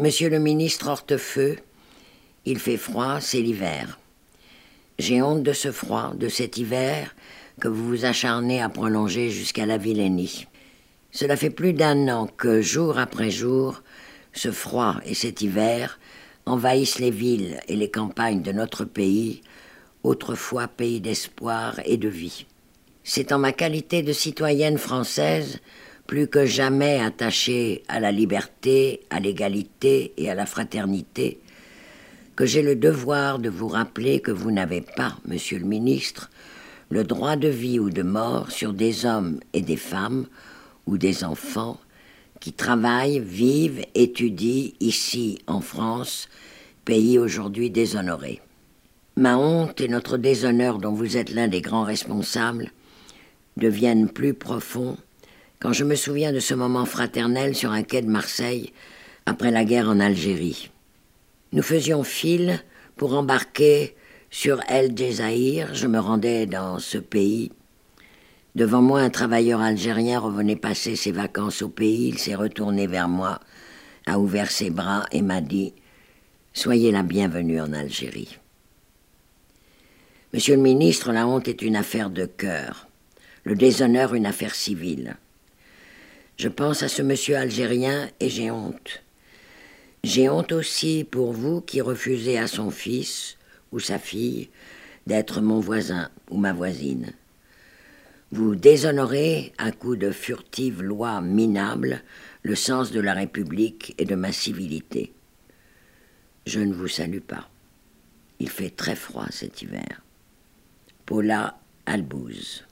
Monsieur le ministre Hortefeux, il fait froid, c'est l'hiver. J'ai honte de ce froid, de cet hiver que vous vous acharnez à prolonger jusqu'à la Villénie. Cela fait plus d'un an que, jour après jour, ce froid et cet hiver envahissent les villes et les campagnes de notre pays, autrefois pays d'espoir et de vie. C'est en ma qualité de citoyenne française, plus que jamais attachée à la liberté, à l'égalité et à la fraternité, que j'ai le devoir de vous rappeler que vous n'avez pas, monsieur le ministre, le droit de vie ou de mort sur des hommes et des femmes ou des enfants qui travaillent, vivent, étudient ici en France, pays aujourd'hui déshonoré. Ma honte et notre déshonneur dont vous êtes l'un des grands responsables deviennent plus profonds quand je me souviens de ce moment fraternel sur un quai de Marseille après la guerre en Algérie. Nous faisions file pour embarquer sur El Djezaïr. Je me rendais dans ce pays. Devant moi, un travailleur algérien revenait passer ses vacances au pays. Il s'est retourné vers moi, a ouvert ses bras et m'a dit Soyez la bienvenue en Algérie. Monsieur le ministre, la honte est une affaire de cœur, le déshonneur une affaire civile. Je pense à ce monsieur algérien et j'ai honte. J'ai honte aussi pour vous qui refusez à son fils ou sa fille d'être mon voisin ou ma voisine. Vous déshonorez, à coup de furtives lois minables, le sens de la République et de ma civilité. Je ne vous salue pas. Il fait très froid cet hiver. Paula Albouze.